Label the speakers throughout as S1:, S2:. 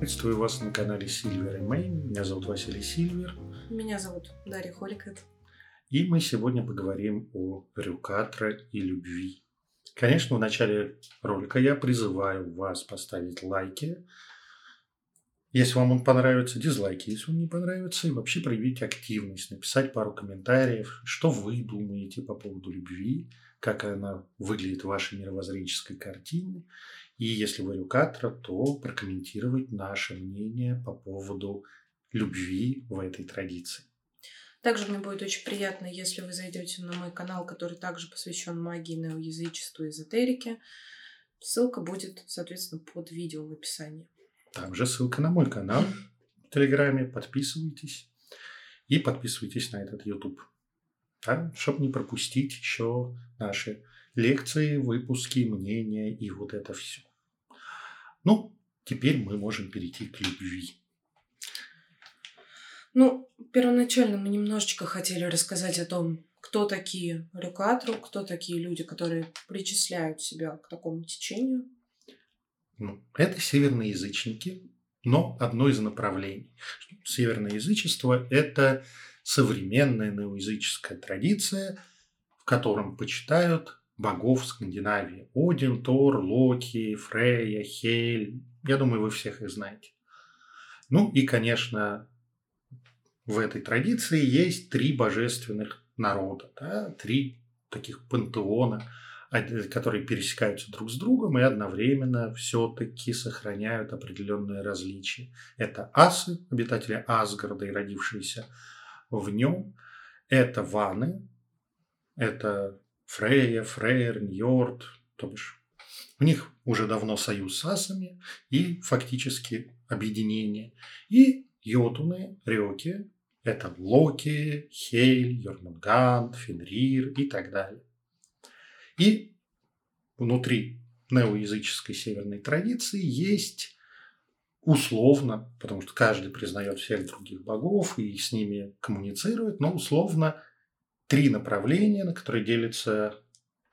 S1: Приветствую вас на канале Silver и Мэй. Меня зовут Василий Сильвер.
S2: Меня зовут Дарья Холикет.
S1: И мы сегодня поговорим о Рюкатра и любви. Конечно, в начале ролика я призываю вас поставить лайки, если вам он понравится, дизлайки, если он не понравится, и вообще проявить активность, написать пару комментариев, что вы думаете по поводу любви, как она выглядит в вашей мировоззренческой картине. И если вы рюкатора, то прокомментировать наше мнение по поводу любви в этой традиции.
S2: Также мне будет очень приятно, если вы зайдете на мой канал, который также посвящен магии, неоязычеству и эзотерике. Ссылка будет, соответственно, под видео в описании.
S1: Также ссылка на мой канал в Телеграме. Подписывайтесь. И подписывайтесь на этот YouTube. Да, чтобы не пропустить еще наши лекции, выпуски, мнения и вот это все. Ну, теперь мы можем перейти к любви.
S2: Ну, первоначально мы немножечко хотели рассказать о том, кто такие рюкатру, кто такие люди, которые причисляют себя к такому течению.
S1: Ну, это северные язычники, но одно из направлений. Северное язычество – это современная неоязыческая традиция, в котором почитают богов Скандинавии. Один, Тор, Локи, Фрея, Хель. Я думаю, вы всех их знаете. Ну и, конечно, в этой традиции есть три божественных народа, да, три таких пантеона, которые пересекаются друг с другом и одновременно все-таки сохраняют определенные различия. Это асы, обитатели Асгарда и родившиеся в нем. Это ваны, это Фрея, Фрейр, Ньорд, то бишь у них уже давно союз с асами и фактически объединение. И йотуны, рёки, это Локи, Хейль, Йормунганд, Фенрир и так далее. И внутри неоязыческой северной традиции есть условно, потому что каждый признает всех других богов и с ними коммуницирует, но условно три направления, на которые делятся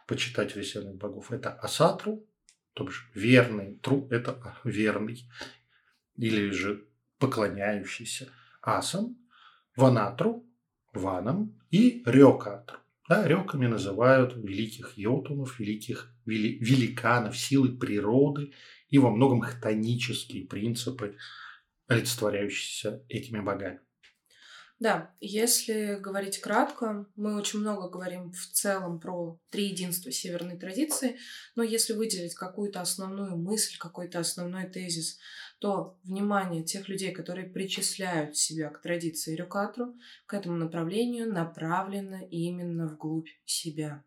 S1: почитатели северных богов. Это Асатру, то бишь верный, тру – это верный, или же поклоняющийся асам, Ванатру, ванам и Рёкатру. Да, рёками называют великих йотунов, великих вели, великанов, силы природы и во многом хтонические принципы, олицетворяющиеся этими богами.
S2: Да, если говорить кратко, мы очень много говорим в целом про три единства северной традиции, но если выделить какую-то основную мысль, какой-то основной тезис, то внимание тех людей, которые причисляют себя к традиции Рюкатру, к этому направлению направлено именно вглубь себя.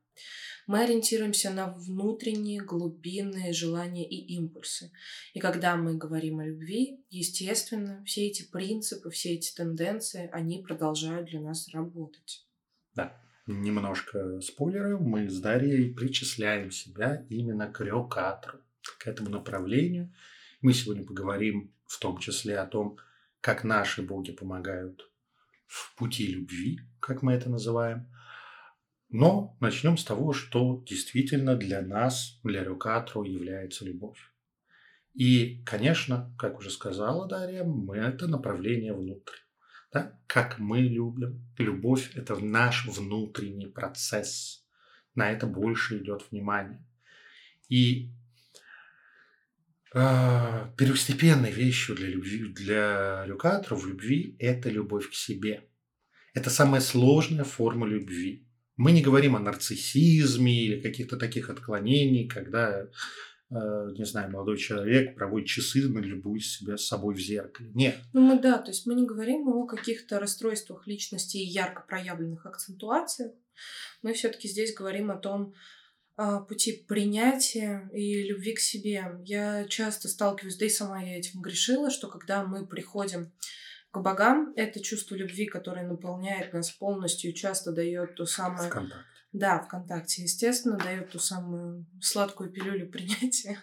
S2: Мы ориентируемся на внутренние глубинные желания и импульсы. И когда мы говорим о любви, естественно, все эти принципы, все эти тенденции, они продолжают для нас работать.
S1: Да, немножко спойлеров. Мы с Дарьей причисляем себя именно к рёкатру, к этому направлению. Мы сегодня поговорим в том числе о том, как наши боги помогают в пути любви, как мы это называем – но начнем с того, что действительно для нас, для Рюкатру является любовь. И, конечно, как уже сказала Дарья, мы это направление внутрь. Да? Как мы любим. Любовь – это наш внутренний процесс. На это больше идет внимание. И э, первостепенной вещью для любви, для Рюкатру в любви – это любовь к себе. Это самая сложная форма любви. Мы не говорим о нарциссизме или каких-то таких отклонений, когда, э, не знаю, молодой человек проводит часы, на любую себя с собой в зеркале. Нет.
S2: Ну, мы да, то есть мы не говорим о каких-то расстройствах личности и ярко проявленных акцентуациях. Мы все-таки здесь говорим о том, а, пути принятия и любви к себе. Я часто сталкиваюсь, да и сама я этим грешила, что когда мы приходим к богам. Это чувство любви, которое наполняет нас полностью и часто дает то самое...
S1: Вконтакте.
S2: Да, ВКонтакте, естественно, дает ту самую сладкую пилюлю принятия.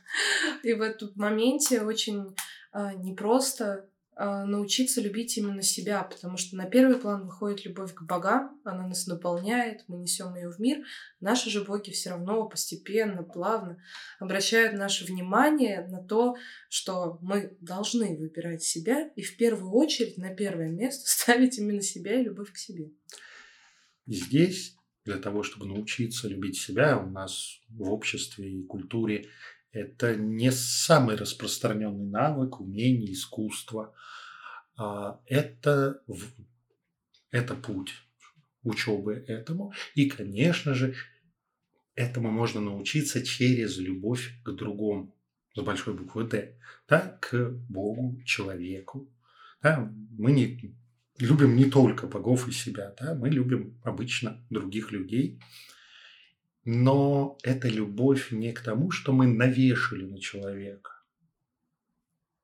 S2: И в этом моменте очень а, непросто научиться любить именно себя, потому что на первый план выходит любовь к богам, она нас наполняет, мы несем ее в мир. Наши же боги все равно постепенно, плавно обращают наше внимание на то, что мы должны выбирать себя и в первую очередь на первое место ставить именно себя и любовь к себе.
S1: Здесь для того, чтобы научиться любить себя, у нас в обществе и культуре это не самый распространенный навык, умение, искусство. А это, это путь учебы этому. И, конечно же, этому можно научиться через любовь к другому, с большой буквы «Д», да, к Богу, человеку. Да, мы не, любим не только богов и себя, да, мы любим обычно других людей. Но это любовь не к тому, что мы навешали на человека.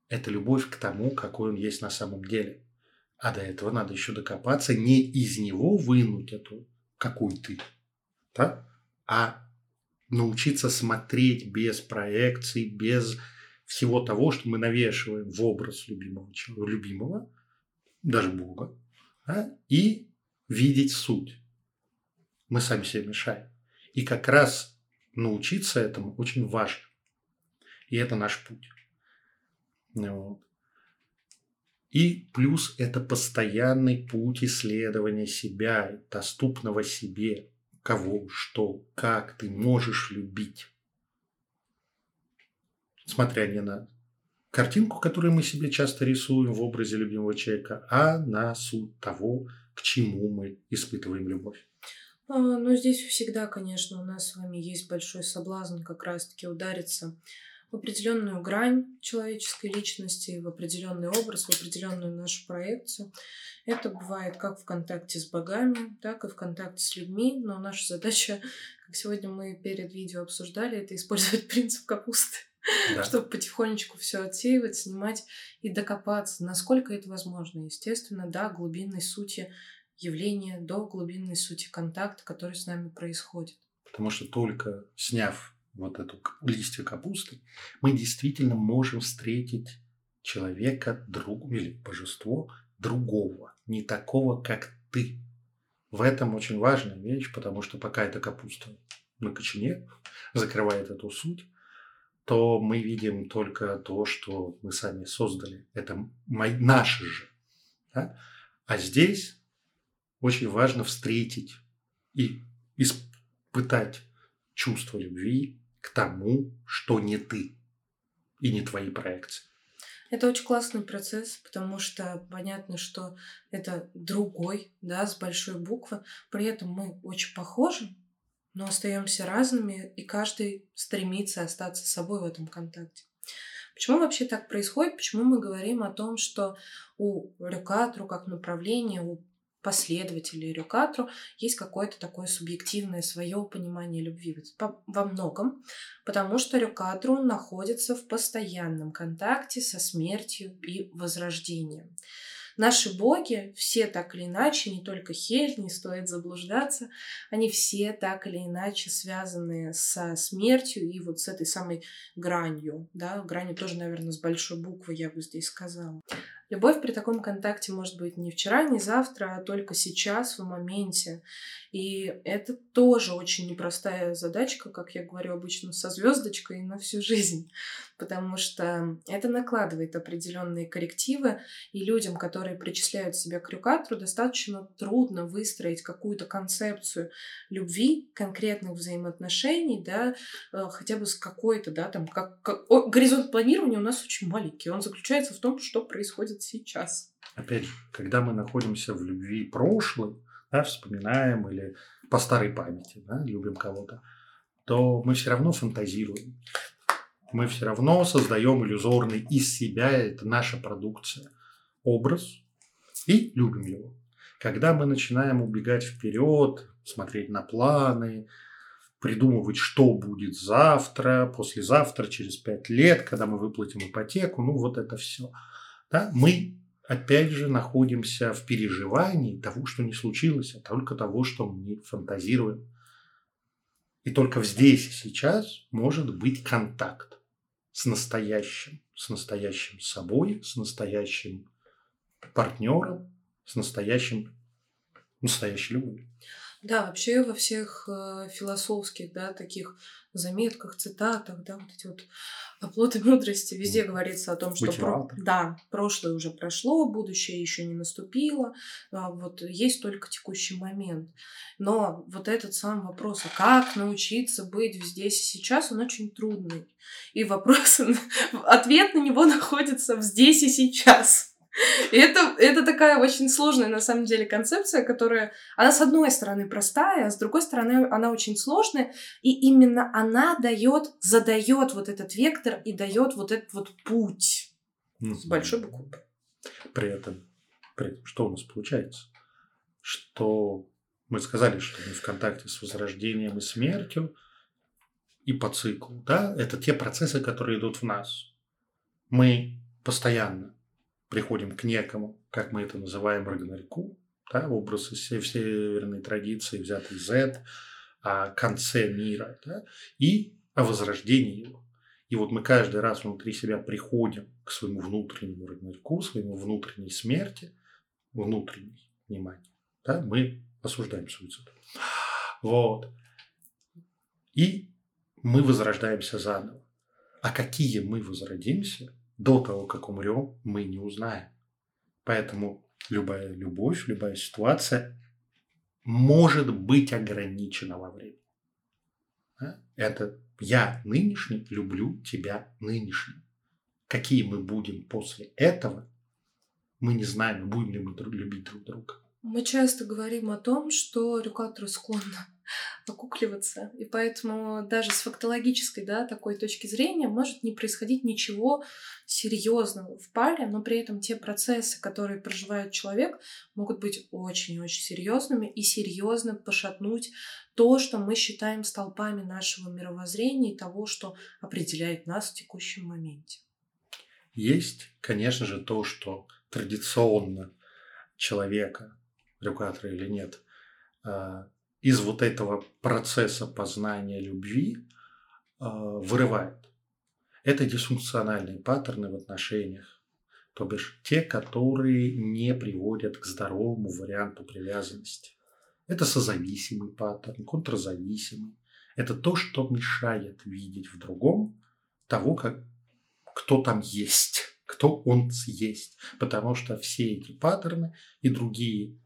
S1: Это любовь к тому, какой он есть на самом деле. А до этого надо еще докопаться, не из него вынуть эту, какой ты, да? а научиться смотреть без проекций, без всего того, что мы навешиваем в образ любимого, любимого даже Бога, да? и видеть суть. Мы сами себе мешаем. И как раз научиться этому очень важно. И это наш путь. Вот. И плюс это постоянный путь исследования себя, доступного себе, кого, что, как ты можешь любить. Смотря не на картинку, которую мы себе часто рисуем в образе любимого человека, а на суть того, к чему мы испытываем любовь.
S2: А, ну, здесь всегда, конечно, у нас с вами есть большой соблазн как раз-таки удариться в определенную грань человеческой личности, в определенный образ, в определенную нашу проекцию. Это бывает как в контакте с богами, так и в контакте с людьми, но наша задача, как сегодня мы перед видео обсуждали, это использовать принцип капусты. Да. чтобы потихонечку все отсеивать, снимать и докопаться, насколько это возможно. Естественно, да, глубинной сути явления до глубинной сути контакта, который с нами происходит.
S1: Потому что только сняв вот эту листья капусты, мы действительно можем встретить человека, друг или божество другого, не такого, как ты. В этом очень важная вещь, потому что пока эта капуста на кочане закрывает эту суть, то мы видим только то, что мы сами создали. Это наши же. Да? А здесь очень важно встретить и испытать чувство любви к тому, что не ты и не твои проекции.
S2: Это очень классный процесс, потому что понятно, что это другой, да, с большой буквы. При этом мы очень похожи, но остаемся разными, и каждый стремится остаться собой в этом контакте. Почему вообще так происходит? Почему мы говорим о том, что у рюкатру как направления, у последователей Рюкатру есть какое-то такое субъективное свое понимание любви во многом, потому что Рюкатру находится в постоянном контакте со смертью и возрождением. Наши боги, все так или иначе, не только Хель, не стоит заблуждаться, они все так или иначе связаны со смертью и вот с этой самой гранью, да, гранью тоже, наверное, с большой буквы, я бы здесь сказала. Любовь при таком контакте может быть не вчера, не завтра, а только сейчас, в моменте. И это тоже очень непростая задачка, как я говорю обычно, со звездочкой на всю жизнь, потому что это накладывает определенные коррективы, и людям, которые причисляют себя к рюкатру, достаточно трудно выстроить какую-то концепцию любви, конкретных взаимоотношений, да, э, хотя бы с какой-то, да, там, как, как... О, горизонт планирования у нас очень маленький, он заключается в том, что происходит сейчас.
S1: Опять когда мы находимся в любви прошлой, да, вспоминаем или по старой памяти да, любим кого-то, то мы все равно фантазируем. Мы все равно создаем иллюзорный из себя, это наша продукция, образ, и любим его. Когда мы начинаем убегать вперед, смотреть на планы, придумывать, что будет завтра, послезавтра, через пять лет, когда мы выплатим ипотеку, ну вот это все. Да? Мы опять же находимся в переживании того, что не случилось, а только того, что мы фантазируем. И только здесь и сейчас может быть контакт с настоящим, с настоящим собой, с настоящим к партнеру с настоящим, настоящей любовью.
S2: Да, вообще во всех э, философских, да, таких заметках, цитатах, да, вот эти вот оплоты мудрости, везде говорится о том, что про... да, прошлое уже прошло, будущее еще не наступило, а вот есть только текущий момент. Но вот этот сам вопрос, а как научиться быть здесь и сейчас, он очень трудный. И вопрос, ответ на него находится здесь и сейчас. И это, это такая очень сложная, на самом деле, концепция, которая, она с одной стороны простая, а с другой стороны она очень сложная, и именно она дает, задает вот этот вектор и дает вот этот вот путь mm-hmm. с большой буквы.
S1: При этом, при этом, что у нас получается? Что мы сказали, что мы в контакте с возрождением и смертью, и по циклу, да, это те процессы, которые идут в нас. Мы постоянно приходим к некому, как мы это называем, Рагнарьку, да, образ из северной традиции, взятый Z, о конце мира, да, и о возрождении его. И вот мы каждый раз внутри себя приходим к своему внутреннему Рагнарьку, своему внутренней смерти, внутренней, внимание, да, мы осуждаем суицид. Вот. И мы возрождаемся заново. А какие мы возродимся, до того, как умрем, мы не узнаем. Поэтому любая любовь, любая ситуация может быть ограничена во времени. Это я нынешний люблю тебя нынешним. Какие мы будем после этого, мы не знаем, будем ли мы любить друг друга.
S2: Мы часто говорим о том, что рюкаторы склонны окукливаться. И поэтому даже с фактологической да, такой точки зрения может не происходить ничего серьезного в паре, но при этом те процессы, которые проживает человек, могут быть очень-очень серьезными и серьезно пошатнуть то, что мы считаем столпами нашего мировоззрения и того, что определяет нас в текущем моменте.
S1: Есть, конечно же, то, что традиционно человека, рюкатора или нет, а, из вот этого процесса познания любви э, вырывает. Это дисфункциональные паттерны в отношениях, то бишь те, которые не приводят к здоровому варианту привязанности. Это созависимый паттерн, контрзависимый. Это то, что мешает видеть в другом того, как, кто там есть, кто он есть. Потому что все эти паттерны и другие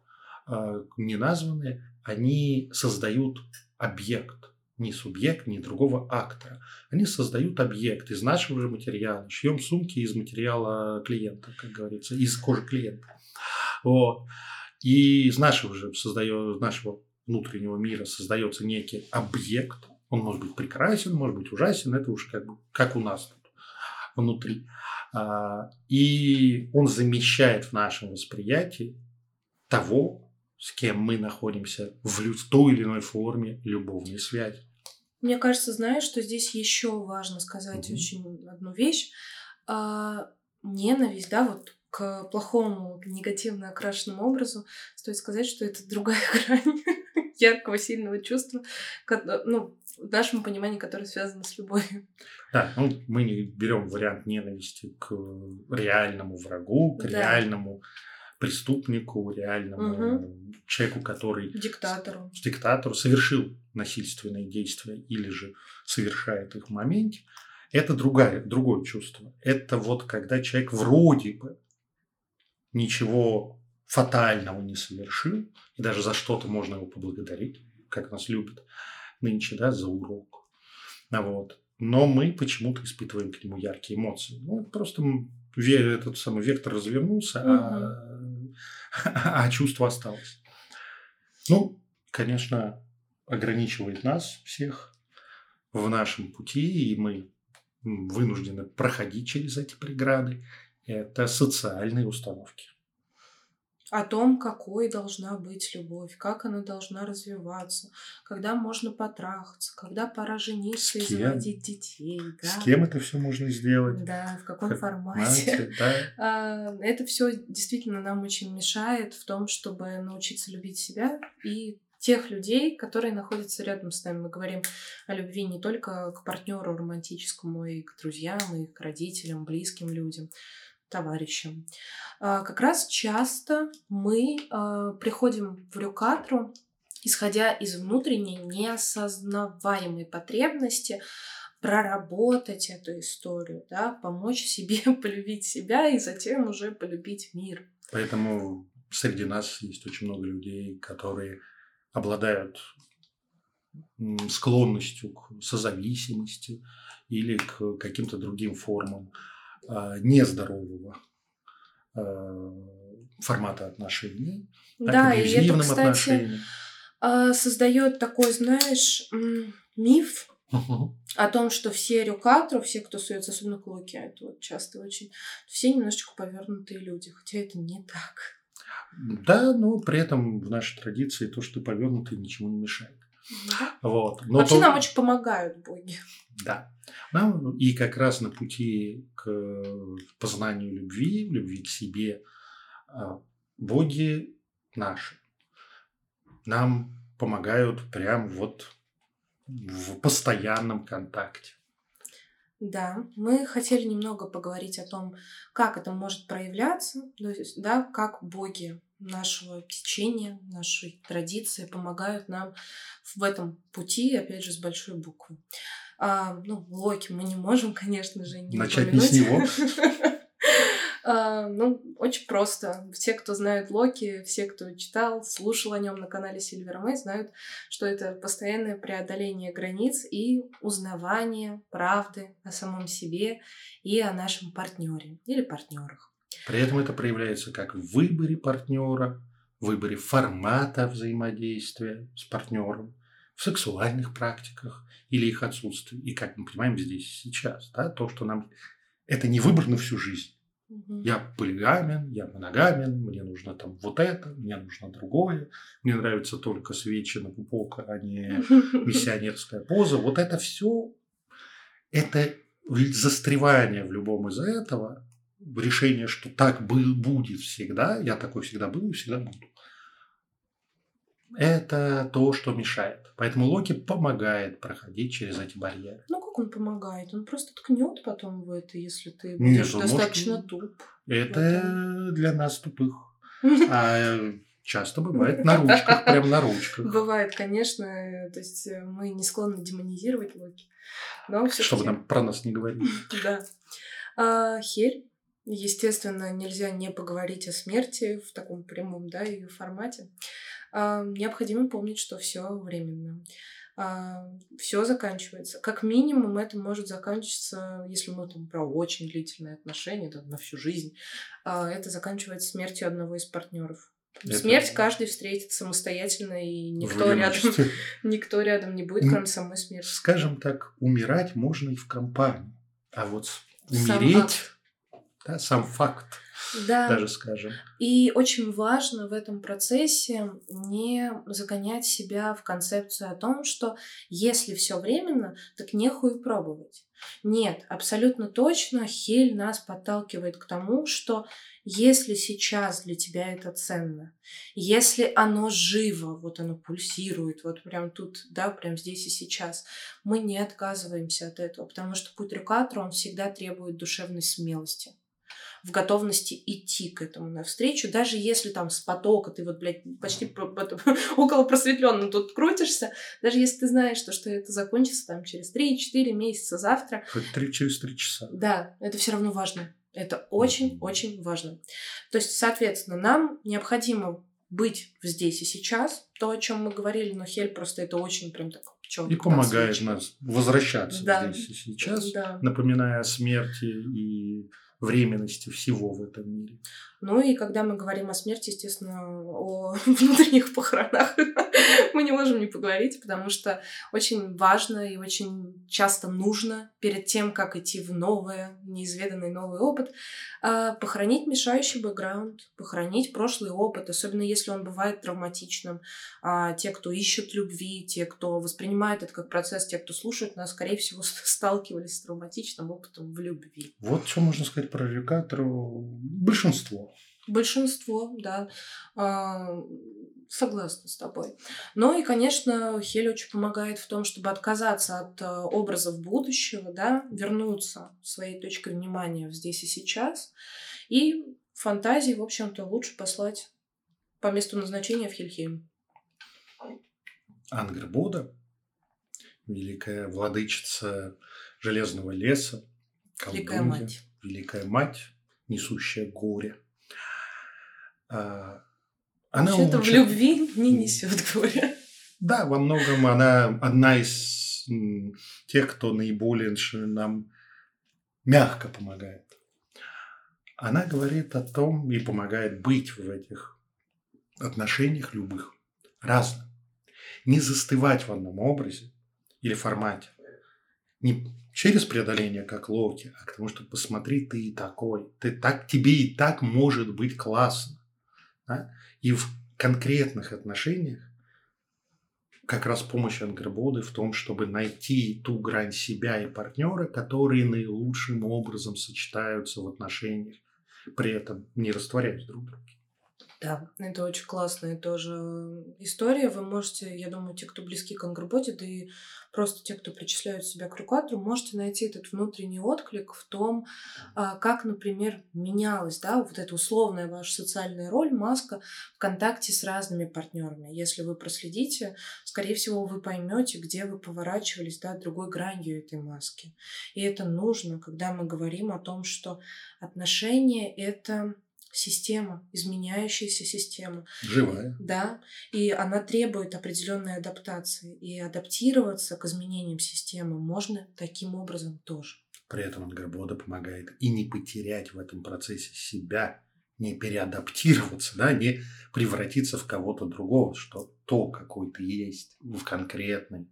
S1: неназванные, они создают объект, не субъект, не другого актора. Они создают объект из нашего же материала. Шьем сумки из материала клиента, как говорится, из кожи клиента. Вот. И из нашего же создает, нашего внутреннего мира создается некий объект. Он может быть прекрасен, может быть ужасен, это уж как, как у нас тут внутри. А, и он замещает в нашем восприятии того, с кем мы находимся в, той или иной форме любовной связи.
S2: Мне кажется, знаешь, что здесь еще важно сказать mm-hmm. очень одну вещь. А, ненависть, да, вот к плохому, негативно окрашенному образу, стоит сказать, что это другая грань яркого, сильного чувства, ну, в нашем понимании, которое связано с любовью.
S1: Да, ну, мы не берем вариант ненависти к реальному врагу, к да. реальному преступнику, реальному угу. человеку, который...
S2: Диктатору.
S1: Диктатору совершил насильственные действия или же совершает их в моменте. Это другое, другое чувство. Это вот когда человек вроде бы ничего фатального не совершил, и даже за что-то можно его поблагодарить, как нас любят нынче, да, за урок. А вот. Но мы почему-то испытываем к нему яркие эмоции. Ну, просто этот самый вектор развернулся, угу. а а чувство осталось. Ну, конечно, ограничивает нас всех в нашем пути, и мы вынуждены проходить через эти преграды. Это социальные установки
S2: о том, какой должна быть любовь, как она должна развиваться, когда можно потрахаться, когда пора жениться и заводить детей.
S1: Да? С кем это все можно сделать?
S2: Да, в каком как формате. да. А, это все действительно нам очень мешает в том, чтобы научиться любить себя и тех людей, которые находятся рядом с нами. Мы говорим о любви не только к партнеру романтическому, и к друзьям, и к родителям, близким людям. Товарищам. А, как раз часто мы а, приходим в рюкатру, исходя из внутренней неосознаваемой потребности проработать эту историю, да, помочь себе полюбить себя и затем уже полюбить мир.
S1: Поэтому среди нас есть очень много людей, которые обладают склонностью к созависимости или к каким-то другим формам нездорового а, формата отношений,
S2: да, и это, кстати, а, создает такой, знаешь, миф о том, что все рюкатру, все, кто суется, особенно к луке, это вот часто очень, все немножечко повернутые люди, хотя это не так.
S1: Да, но при этом в нашей традиции то, что повернутый, ничему не мешает.
S2: Вот. Но Вообще то... нам очень помогают боги.
S1: Да. Нам и как раз на пути к познанию любви, любви к себе, а, боги наши нам помогают прям вот в постоянном контакте.
S2: Да, мы хотели немного поговорить о том, как это может проявляться, то есть, да, как боги нашего течения, нашей традиции помогают нам в этом пути, опять же, с большой буквы. А, ну, Локи мы не можем, конечно же, не Начать упомянуть. не с него. А, ну, очень просто. Все, кто знают Локи, все, кто читал, слушал о нем на канале Silver Мэй, знают, что это постоянное преодоление границ и узнавание правды о самом себе и о нашем партнере или партнерах.
S1: При этом это проявляется как в выборе партнера, в выборе формата взаимодействия с партнером, в сексуальных практиках или их отсутствии. И как мы понимаем здесь и сейчас, да, то, что нам это не выбор на всю жизнь. Угу. Я полигамен, я моногамен, мне нужно там вот это, мне нужно другое, мне нравится только свечи на пупок, а не миссионерская поза. Вот это все, это застревание в любом из этого, решение, что так был, будет всегда, я такой всегда был и всегда буду. Это то, что мешает. Поэтому Локи помогает проходить через эти барьеры.
S2: Ну, как он помогает? Он просто ткнет потом в это, если ты будешь Нет, достаточно может... туп.
S1: Это для нас тупых. А часто бывает на ручках, прям на ручках.
S2: Бывает, конечно. То есть э, мы не склонны демонизировать Локи. Но
S1: Чтобы нам про нас не говорили.
S2: Да. А, Хель Естественно, нельзя не поговорить о смерти в таком прямом да, ее формате. А, необходимо помнить, что все временно. А, все заканчивается. Как минимум, это может заканчиваться, если мы там про очень длительные отношения, да, на всю жизнь. А, это заканчивается смертью одного из партнеров. Это... Смерть каждый встретит самостоятельно, и никто рядом, никто рядом не будет, кроме самой смерти.
S1: Скажем так, умирать можно и в компании. А вот умереть да, сам факт, да. даже скажем.
S2: И очень важно в этом процессе не загонять себя в концепцию о том, что если все временно, так нехуй пробовать. Нет, абсолютно точно Хель нас подталкивает к тому, что если сейчас для тебя это ценно, если оно живо, вот оно пульсирует, вот прям тут, да, прям здесь и сейчас, мы не отказываемся от этого, потому что путь рекатора, он всегда требует душевной смелости в готовности идти к этому навстречу, даже если там с потока ты вот, блядь, почти около просветленным тут крутишься, даже если ты знаешь, что, что это закончится там через 3-4 месяца завтра.
S1: Хоть 3 через 3 часа.
S2: Да, это все равно важно. Это очень-очень важно. То есть, соответственно, нам необходимо быть здесь и сейчас, то, о чем мы говорили, но Хель просто это очень прям так
S1: четко. И помогает нас возвращаться да. здесь и сейчас, да. напоминая о смерти и временности всего в этом мире.
S2: Ну и когда мы говорим о смерти, естественно, о внутренних похоронах, мы не можем не поговорить, потому что очень важно и очень часто нужно перед тем, как идти в новое, неизведанный новый опыт, а, похоронить мешающий бэкграунд, похоронить прошлый опыт, особенно если он бывает травматичным. А, те, кто ищут любви, те, кто воспринимает это как процесс, те, кто слушает нас, скорее всего, сталкивались с травматичным опытом в любви.
S1: Вот что можно сказать про рекатору. Большинство
S2: Большинство, да. А, Согласна с тобой. Ну и, конечно, Хель очень помогает в том, чтобы отказаться от э, образов будущего, да, вернуться своей точкой внимания здесь и сейчас. И фантазии, в общем-то, лучше послать по месту назначения в Хельхейм.
S1: Ангрбуда, великая владычица Железного леса,
S2: колдунья, Великая мать.
S1: Великая мать, несущая горе.
S2: А, она Вообще-то в любви не несет горе.
S1: Да, во многом она одна из тех, кто наиболее нам мягко помогает. Она говорит о том и помогает быть в этих отношениях любых разным. Не застывать в одном образе или формате. Не через преодоление, как Локи, а к тому, что посмотри, ты и такой. Ты так, тебе и так может быть классно. Да? И в конкретных отношениях как раз помощь Ангербоды в том, чтобы найти ту грань себя и партнера, которые наилучшим образом сочетаются в отношениях, при этом не растворяясь друг в друге.
S2: Да, это очень классная тоже история. Вы можете, я думаю, те, кто близки к ангроботе, да и просто те, кто причисляют себя к рукатору, можете найти этот внутренний отклик в том, а, как, например, менялась, да, вот эта условная ваша социальная роль, маска в контакте с разными партнерами. Если вы проследите, скорее всего, вы поймете, где вы поворачивались, да, другой гранью этой маски. И это нужно, когда мы говорим о том, что отношения — это система, изменяющаяся система.
S1: Живая.
S2: Да, и она требует определенной адаптации. И адаптироваться к изменениям системы можно таким образом тоже.
S1: При этом Ангербода помогает и не потерять в этом процессе себя, не переадаптироваться, да, не превратиться в кого-то другого, что то, какой ты есть в конкретных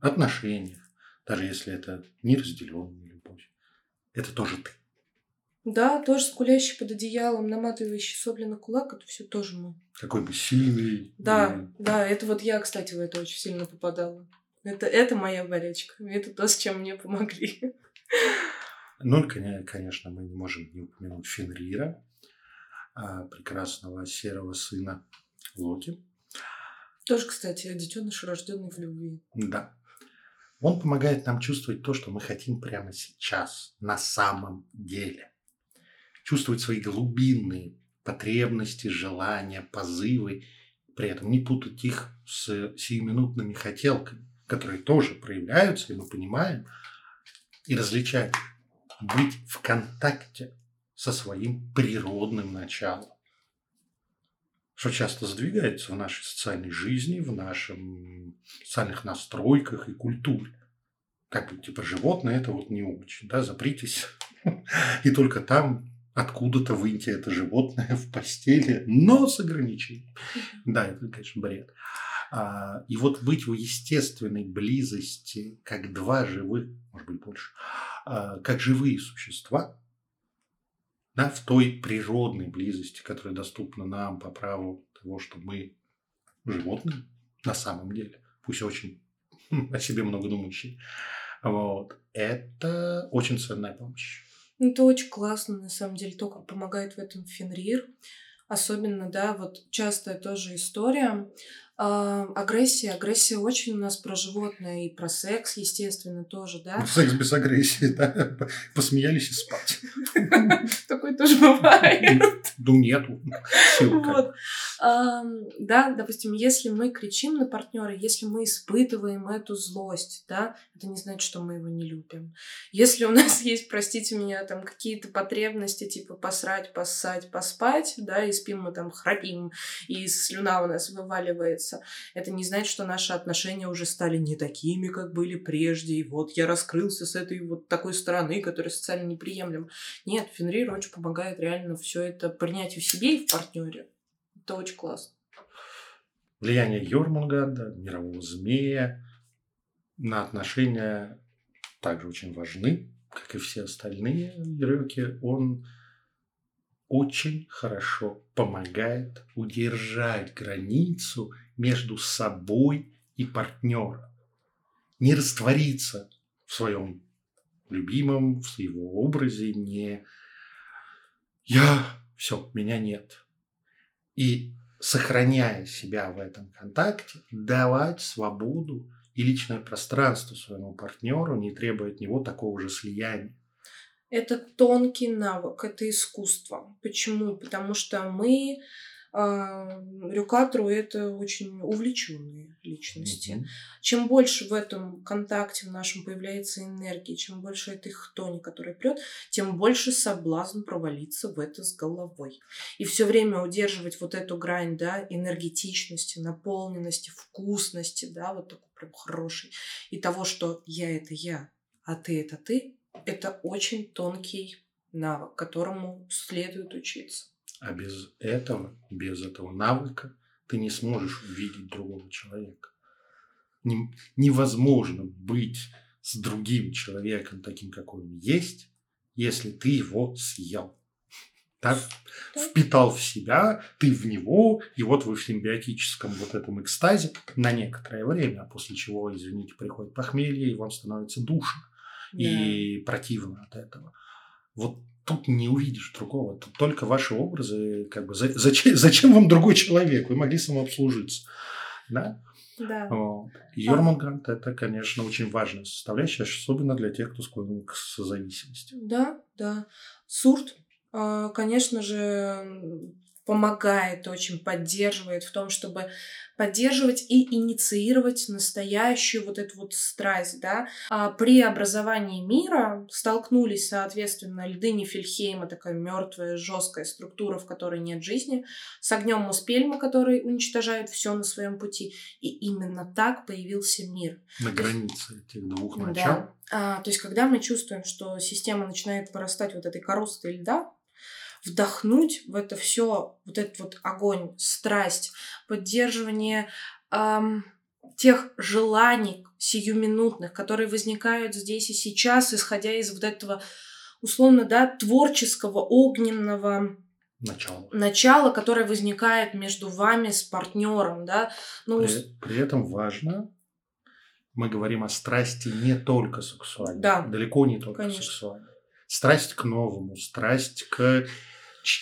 S1: отношениях, даже если это неразделенная любовь, это тоже ты.
S2: Да, тоже скулящий под одеялом, наматывающий сопли на кулак, это все тоже мы.
S1: Какой бы сильный.
S2: Да, и... да, это вот я, кстати, в это очень сильно попадала. Это, это моя болячка. Это то, с чем мне помогли.
S1: Ну, конечно, мы не можем не упомянуть Фенрира, а, прекрасного серого сына Локи.
S2: Тоже, кстати, детеныш, рожденный в любви.
S1: Да. Он помогает нам чувствовать то, что мы хотим прямо сейчас, на самом деле чувствовать свои глубинные потребности, желания, позывы, при этом не путать их с сиюминутными хотелками, которые тоже проявляются, и мы понимаем, и различать. Быть в контакте со своим природным началом. Что часто задвигается в нашей социальной жизни, в нашем социальных настройках и культуре. Как бы, типа, животное это вот не очень, да, запритесь. И только там откуда-то выйти это животное в постели, но с ограничением. Да, это, конечно, бред. А, и вот быть в естественной близости, как два живых, может быть, больше, а, как живые существа, да, в той природной близости, которая доступна нам по праву того, что мы животные на самом деле, пусть очень о себе много думающие, вот, это очень ценная помощь.
S2: Ну, это очень классно, на самом деле, то, как помогает в этом Фенрир. Особенно, да, вот частая тоже история. А, агрессия. Агрессия очень у нас про животное и про секс, естественно, тоже, да.
S1: Секс без агрессии, да. Посмеялись и спать.
S2: Такое тоже бывает.
S1: Ну, нету.
S2: Вот. Да, допустим, если мы кричим на партнера, если мы испытываем эту злость, да, это не значит, что мы его не любим. Если у нас есть, простите меня, там какие-то потребности, типа посрать, поссать, поспать, да, и спим мы там, храпим, и слюна у нас вываливается, это не значит, что наши отношения уже стали не такими, как были прежде, и вот я раскрылся с этой вот такой стороны, которая социально неприемлема. Нет, Фенрир очень помогает реально все это принять в себе и в партнере. Это очень классно.
S1: Влияние Йормунганда, мирового змея, на отношения также очень важны, как и все остальные игроки. Он очень хорошо помогает удержать границу между собой и партнером. Не раствориться в своем любимом, в его образе, не я, все, меня нет. И сохраняя себя в этом контакте, давать свободу и личное пространство своему партнеру, не требуя от него такого же слияния.
S2: Это тонкий навык, это искусство. Почему? Потому что мы а, Рюкатру это очень увлеченные личности. Mm-hmm. Чем больше в этом контакте в нашем появляется энергии, чем больше этой хтони, которая прет, тем больше соблазн провалиться в это с головой. И все время удерживать вот эту грань, да, энергетичности, наполненности, вкусности, да, вот такой прям хороший. И того, что я это я, а ты это ты, это очень тонкий навык, которому следует учиться.
S1: А без этого, без этого навыка ты не сможешь увидеть другого человека. невозможно быть с другим человеком таким, какой он есть, если ты его съел. Так? Впитал в себя, ты в него, и вот вы в симбиотическом вот этом экстазе на некоторое время, а после чего, извините, приходит похмелье, и вам становится душно да. и противно от этого. Вот тут не увидишь другого. Тут только ваши образы. Как бы, зачем, зачем вам другой человек? Вы могли самообслужиться. Да?
S2: Да.
S1: А. это, конечно, очень важная составляющая, особенно для тех, кто склонен к созависимости.
S2: Да, да. Сурт, а, конечно же, помогает, очень поддерживает в том, чтобы поддерживать и инициировать настоящую вот эту вот страсть, да. А при образовании мира столкнулись, соответственно, льды Нифельхейма, такая мертвая, жесткая структура, в которой нет жизни, с огнем Муспельма, который уничтожает все на своем пути. И именно так появился мир.
S1: На границе этих двух начал. Да.
S2: А, то есть, когда мы чувствуем, что система начинает порастать вот этой коростой льда, вдохнуть в это все, вот этот вот огонь, страсть, поддерживание эм, тех желаний сиюминутных, которые возникают здесь и сейчас, исходя из вот этого условно, да, творческого, огненного
S1: начала,
S2: начала которое возникает между вами с партнером, да.
S1: Ну, при, при этом важно, мы говорим о страсти не только сексуальной, да, далеко не только конечно. сексуальной. Страсть к новому, страсть к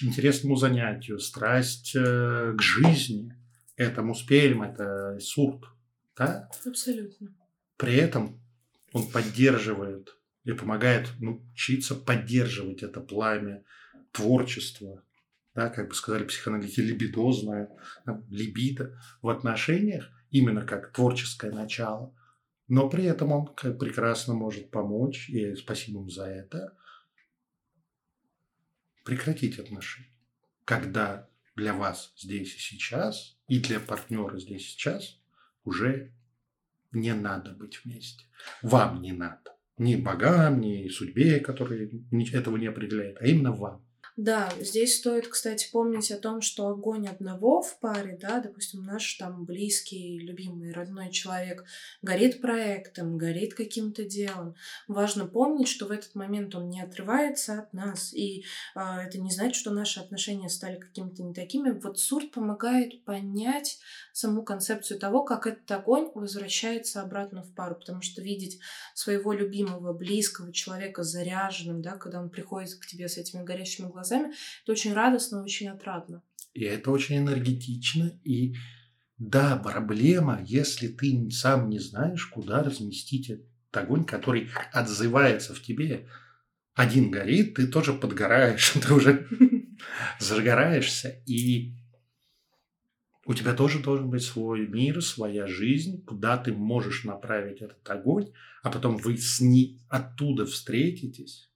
S1: интересному занятию, страсть э, к жизни. Это муспельм, это сурт. Да?
S2: Абсолютно.
S1: При этом он поддерживает и помогает ну, учиться поддерживать это пламя творчества, да, как бы сказали психоаналитики, либидозное, либидо в отношениях, именно как творческое начало. Но при этом он прекрасно может помочь, и спасибо ему за это, прекратить отношения. Когда для вас здесь и сейчас, и для партнера здесь и сейчас уже не надо быть вместе. Вам не надо. Ни богам, ни судьбе, которая этого не определяет, а именно вам.
S2: Да, здесь стоит, кстати, помнить о том, что огонь одного в паре, да, допустим, наш там близкий, любимый, родной человек горит проектом, горит каким-то делом. Важно помнить, что в этот момент он не отрывается от нас. И э, это не значит, что наши отношения стали какими-то не такими. Вот Сурт помогает понять саму концепцию того, как этот огонь возвращается обратно в пару. Потому что видеть своего любимого, близкого человека заряженным, да, когда он приходит к тебе с этими горящими глазами, глазами. Это очень радостно, очень отрадно.
S1: И это очень энергетично. И да, проблема, если ты сам не знаешь, куда разместить этот огонь, который отзывается в тебе. Один горит, ты тоже подгораешь, ты уже загораешься. И у тебя тоже должен быть свой мир, своя жизнь, куда ты можешь направить этот огонь, а потом вы с ней оттуда встретитесь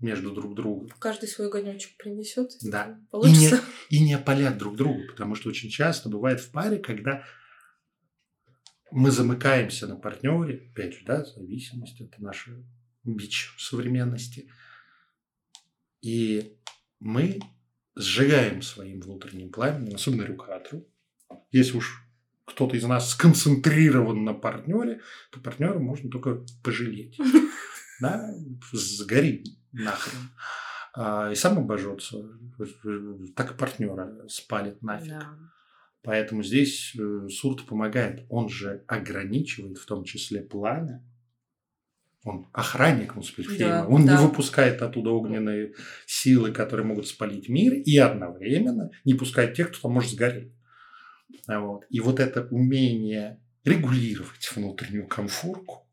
S1: между друг другом.
S2: Каждый свой огонечек принесет.
S1: Да. Получится. И не, и не опалят друг друга, потому что очень часто бывает в паре, когда мы замыкаемся на партнере, опять же, да, зависимость, это наша бич современности, и мы сжигаем своим внутренним пламенем, особенно рюкатру. Если уж кто-то из нас сконцентрирован на партнере, то партнера можно только пожалеть. Да, сгори нахрен. А, и сам обожжется, так и партнера спалит нафиг. Да. Поэтому здесь э, Сурт помогает. Он же ограничивает в том числе пламя. Он охранник Муспельхейма.
S2: Да,
S1: он
S2: да.
S1: не выпускает оттуда огненные силы, которые могут спалить мир, и одновременно не пускает тех, кто там может сгореть. А Вот. И вот это умение регулировать внутреннюю комфорку,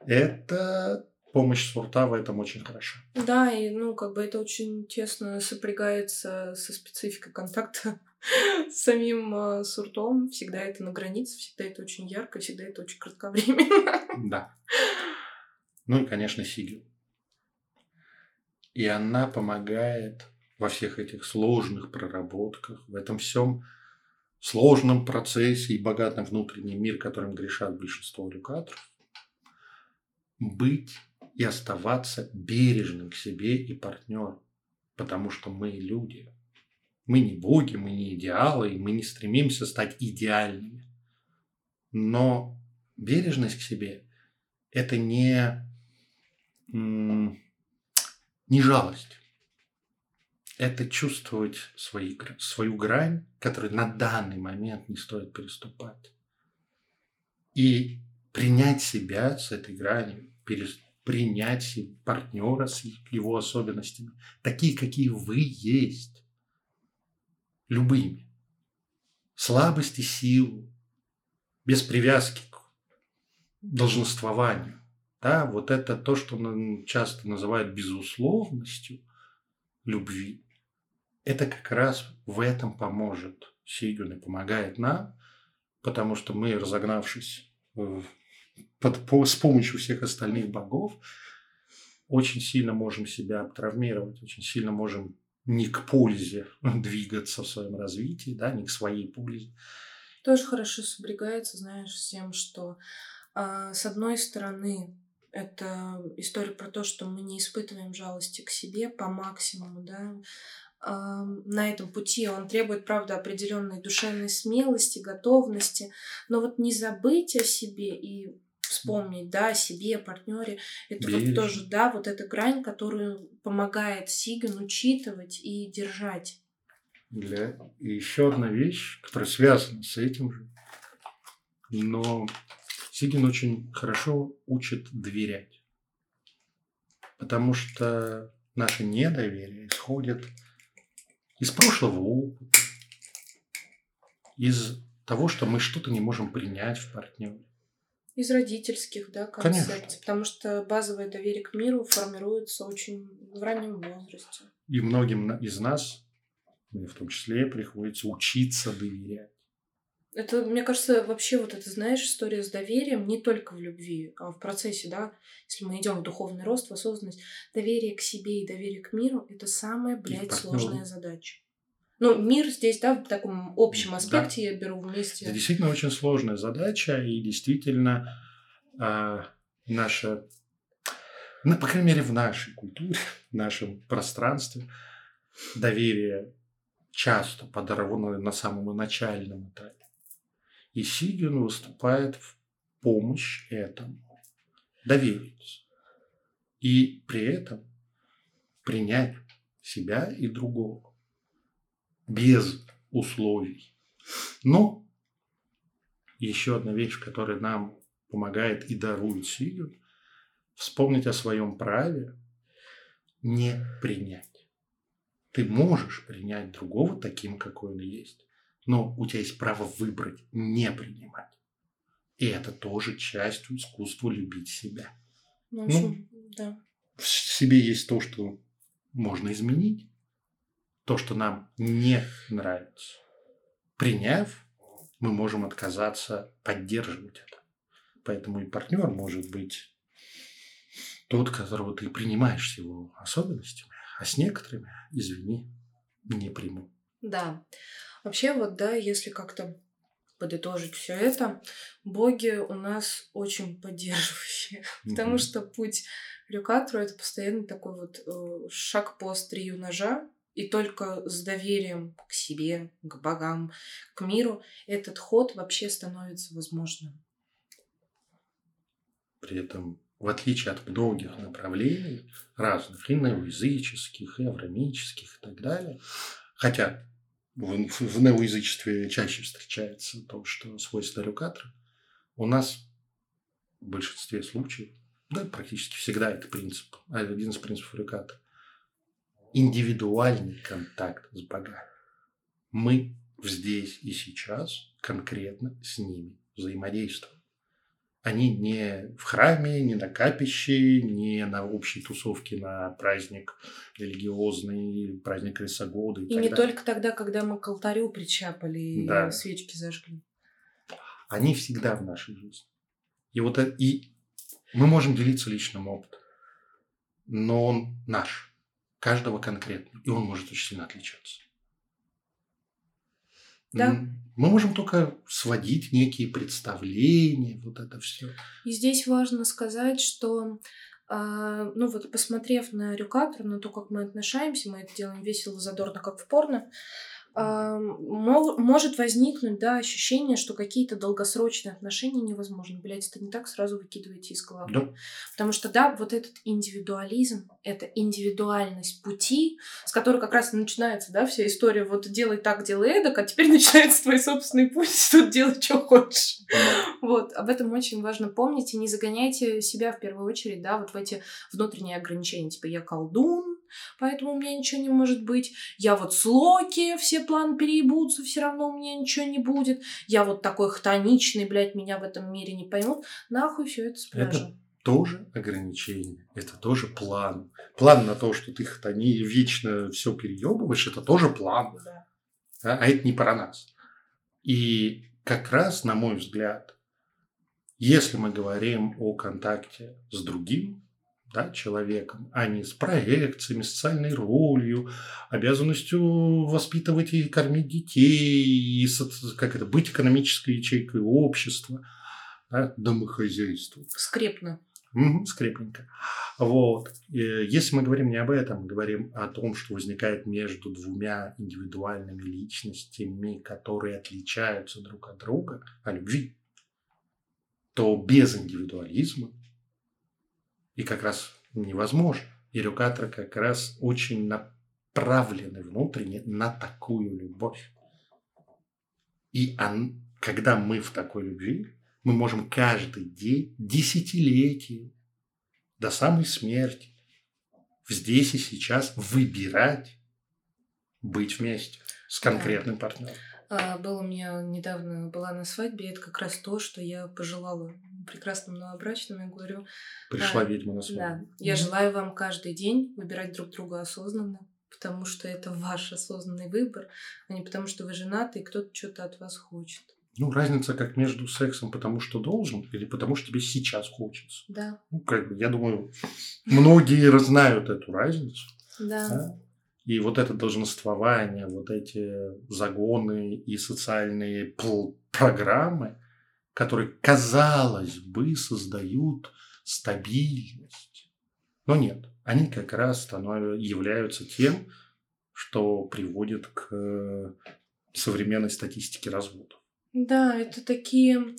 S1: это помощь сурта в этом очень хорошо.
S2: Да, и ну, как бы это очень тесно сопрягается со спецификой контакта с самим э, суртом. Всегда это на границе, всегда это очень ярко, всегда это очень кратковременно.
S1: Да. Ну и, конечно, Сигел. И она помогает во всех этих сложных проработках, в этом всем сложном процессе и богатом внутреннем мире, которым грешат большинство рюкаторов, быть и оставаться бережным к себе и партнеру. Потому что мы люди. Мы не боги, мы не идеалы, и мы не стремимся стать идеальными. Но бережность к себе – это не, не жалость. Это чувствовать свои, свою грань, которую на данный момент не стоит переступать. И принять себя с этой гранью, перес- принять партнера с его особенностями, такие, какие вы есть, любыми. Слабость и силу, без привязки к долженствованию. Да, вот это то, что часто называют безусловностью любви. Это как раз в этом поможет Сигюн и помогает нам, потому что мы, разогнавшись под, по- с помощью всех остальных богов, очень сильно можем себя обтравмировать, очень сильно можем не к пользе двигаться в своем развитии, да, не к своей пользе.
S2: Тоже хорошо сопрягается, знаешь, с тем, что а, с одной стороны это история про то, что мы не испытываем жалости к себе по максимуму, да. А, на этом пути он требует, правда, определенной душевной смелости, готовности, но вот не забыть о себе и вспомнить, да, о себе, о партнере, это вот
S1: Бережно.
S2: тоже, да, вот эта грань, которую помогает Сиган учитывать и держать.
S1: Для... И еще одна вещь, которая связана с этим же. Но Сигин очень хорошо учит доверять. Потому что наше недоверие исходит из прошлого опыта, из того, что мы что-то не можем принять в партнере.
S2: Из родительских, да,
S1: Конечно.
S2: концепций. Потому что базовое доверие к миру формируется очень в раннем возрасте.
S1: И многим из нас, мне в том числе, приходится учиться доверять.
S2: Это, мне кажется, вообще вот это, знаешь, история с доверием не только в любви, а в процессе, да, если мы идем в духовный рост, в осознанность, доверие к себе и доверие к миру – это самая, блядь, сложная задача. Ну, мир здесь, да, в таком общем
S1: Да.
S2: аспекте я беру вместе.
S1: Это действительно очень сложная задача, и действительно а, наша, ну, по крайней мере, в нашей культуре, в нашем пространстве, доверие часто подорвано на самом начальном этапе. И Сигин выступает в помощь этому. Довериться. И при этом принять себя и другого. Без условий. Но еще одна вещь, которая нам помогает и дарует силу, вспомнить о своем праве не принять. Ты можешь принять другого таким, какой он есть, но у тебя есть право выбрать не принимать. И это тоже часть искусства любить себя.
S2: Ну, общем, да.
S1: В себе есть то, что можно изменить, то, что нам не нравится. Приняв, мы можем отказаться поддерживать это. Поэтому и партнер может быть тот, которого ты принимаешь с его особенностями, а с некоторыми, извини, не приму.
S2: Да. Вообще, вот, да, если как-то подытожить все это, боги у нас очень поддерживающие. Потому
S1: Мгм.
S2: что путь Рюкатру это постоянно такой вот э, шаг по острию ножа, и только с доверием к себе, к богам, к миру этот ход вообще становится возможным.
S1: При этом, в отличие от многих направлений, разных, и неоязыческих, и аврамических и так далее, хотя в, в неоязычестве чаще встречается то, что свойство рюкатра, у нас в большинстве случаев да, практически всегда это принцип, один из принципов реката. Индивидуальный контакт с богами. Мы здесь и сейчас конкретно с ними взаимодействуем. Они не в храме, не на капище, не на общей тусовке на праздник религиозный, праздник Рисогода.
S2: И, и не далее. только тогда, когда мы к алтарю причапали да. и свечки зажгли.
S1: Они всегда в нашей жизни. И вот это, и мы можем делиться личным опытом, но он наш, каждого конкретно, и он может очень сильно отличаться.
S2: Да.
S1: Мы можем только сводить некие представления, вот это все.
S2: И здесь важно сказать, что а, ну вот посмотрев на рюкатор, на то, как мы отношаемся, мы это делаем весело, задорно, как в порно, может возникнуть, да, ощущение, что какие-то долгосрочные отношения невозможны. Блять, это не так сразу выкидываете из головы.
S1: Да.
S2: Потому что, да, вот этот индивидуализм, это индивидуальность пути, с которой как раз начинается, да, вся история, вот делай так, делай эдак, а теперь начинается твой собственный путь, тут делай, что хочешь. Вот, об этом очень важно помнить, и не загоняйте себя в первую очередь, да, вот в эти внутренние ограничения, типа я колдун, поэтому у меня ничего не может быть. Я вот с Локи, все планы переебутся, все равно у меня ничего не будет. Я вот такой хтоничный, блядь, меня в этом мире не поймут. Нахуй все это с пляжа.
S1: Это тоже ограничение, это тоже план. План на то, что ты хтони вечно все переебываешь, это тоже план.
S2: Да.
S1: А это не про нас. И как раз, на мой взгляд, если мы говорим о контакте с другим, да, человеком, а не с проекциями, социальной ролью, обязанностью воспитывать и кормить детей, и как это, быть экономической ячейкой общества, да, домохозяйству.
S2: Скрепно.
S1: Угу, скрепненько. Вот. Если мы говорим не об этом, мы говорим о том, что возникает между двумя индивидуальными личностями, которые отличаются друг от друга, о любви, то без индивидуализма и как раз невозможно. И Рюкатор как раз очень направлены внутренне на такую любовь. И он, когда мы в такой любви, мы можем каждый день, десятилетие, до самой смерти, здесь и сейчас выбирать быть вместе с конкретным да. партнером.
S2: А, был у меня недавно была на свадьбе, это как раз то, что я пожелала прекрасным новобрачным. Я говорю...
S1: Пришла да, ведьма на свадьбу.
S2: Да. Я mm-hmm. желаю вам каждый день выбирать друг друга осознанно, потому что это ваш осознанный выбор, а не потому что вы женаты и кто-то что-то от вас хочет.
S1: Ну, разница как между сексом, потому что должен, или потому что тебе сейчас хочется.
S2: Да.
S1: Ну, как бы, я думаю, многие знают эту разницу.
S2: Да. да?
S1: И вот это долженствование, вот эти загоны и социальные программы, которые, казалось бы, создают стабильность. Но нет, они как раз становятся, являются тем, что приводит к современной статистике разводов.
S2: Да, это такие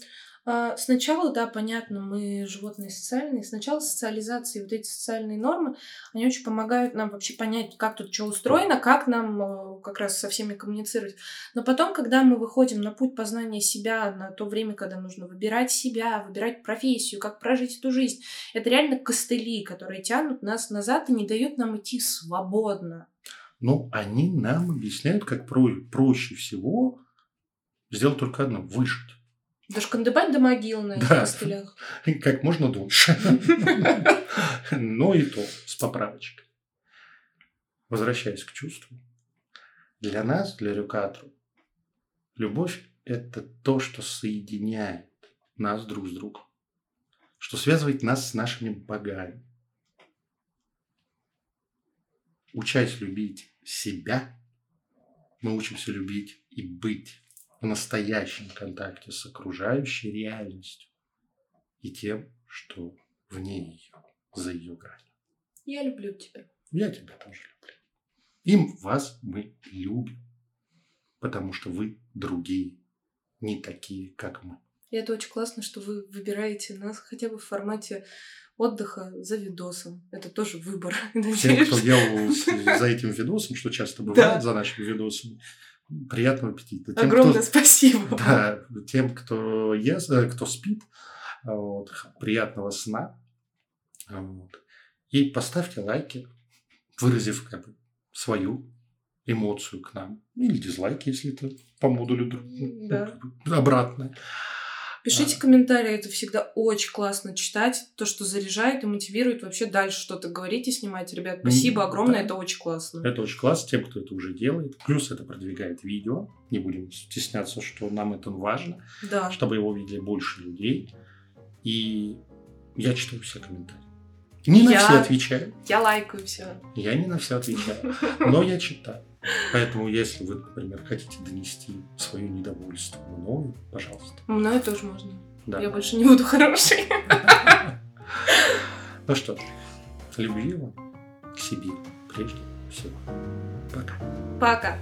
S2: сначала, да, понятно, мы животные социальные. Сначала социализация и вот эти социальные нормы, они очень помогают нам вообще понять, как тут что устроено, как нам э, как раз со всеми коммуницировать. Но потом, когда мы выходим на путь познания себя, на то время, когда нужно выбирать себя, выбирать профессию, как прожить эту жизнь, это реально костыли, которые тянут нас назад и не дают нам идти свободно.
S1: Ну, они нам объясняют, как про проще всего сделать только одно – выжить.
S2: Дошкандыбать до могил на этих да. костылях.
S1: Как можно дольше. Но и то с поправочкой. Возвращаясь к чувству. Для нас, для Рюкатру, любовь – это то, что соединяет нас друг с другом. Что связывает нас с нашими богами. Учась любить себя, мы учимся любить и быть в настоящем контакте с окружающей реальностью и тем, что вне ее, за ее гранью.
S2: Я люблю тебя.
S1: Я тебя тоже люблю. Им вас мы любим, потому что вы другие, не такие, как мы.
S2: И это очень классно, что вы выбираете нас хотя бы в формате отдыха за видосом. Это тоже выбор.
S1: Тем, кто делал за этим видосом, что часто бывает да. за нашими видосами, Приятного аппетита.
S2: Тем, Огромное кто, спасибо.
S1: Да, тем, кто ест, э, кто спит, вот, приятного сна. Вот. И поставьте лайки, выразив как бы свою эмоцию к нам. Или дизлайки, если это по модулю
S2: Да.
S1: обратно.
S2: Пишите
S1: А.
S2: комментарии, это всегда очень классно читать. То, что заряжает и мотивирует вообще дальше что-то говорить и снимать. Ребят, спасибо огромное,
S1: да.
S2: это очень классно.
S1: Это очень классно тем, кто это уже делает. Плюс это продвигает видео. Не будем стесняться, что нам это важно,
S2: Да.
S1: чтобы его видели больше людей. И я читаю все комментарии. Не на
S2: Я-
S1: все отвечаю.
S2: Я лайкаю все.
S1: Я не на все отвечаю. Но я читаю. Поэтому, если вы, например, хотите донести свое недовольство мною, пожалуйста.
S2: Мною тоже можно.
S1: Да.
S2: Я больше не буду хорошей.
S1: Ну что ж, любви вам к себе прежде всего. Пока.
S2: Пока.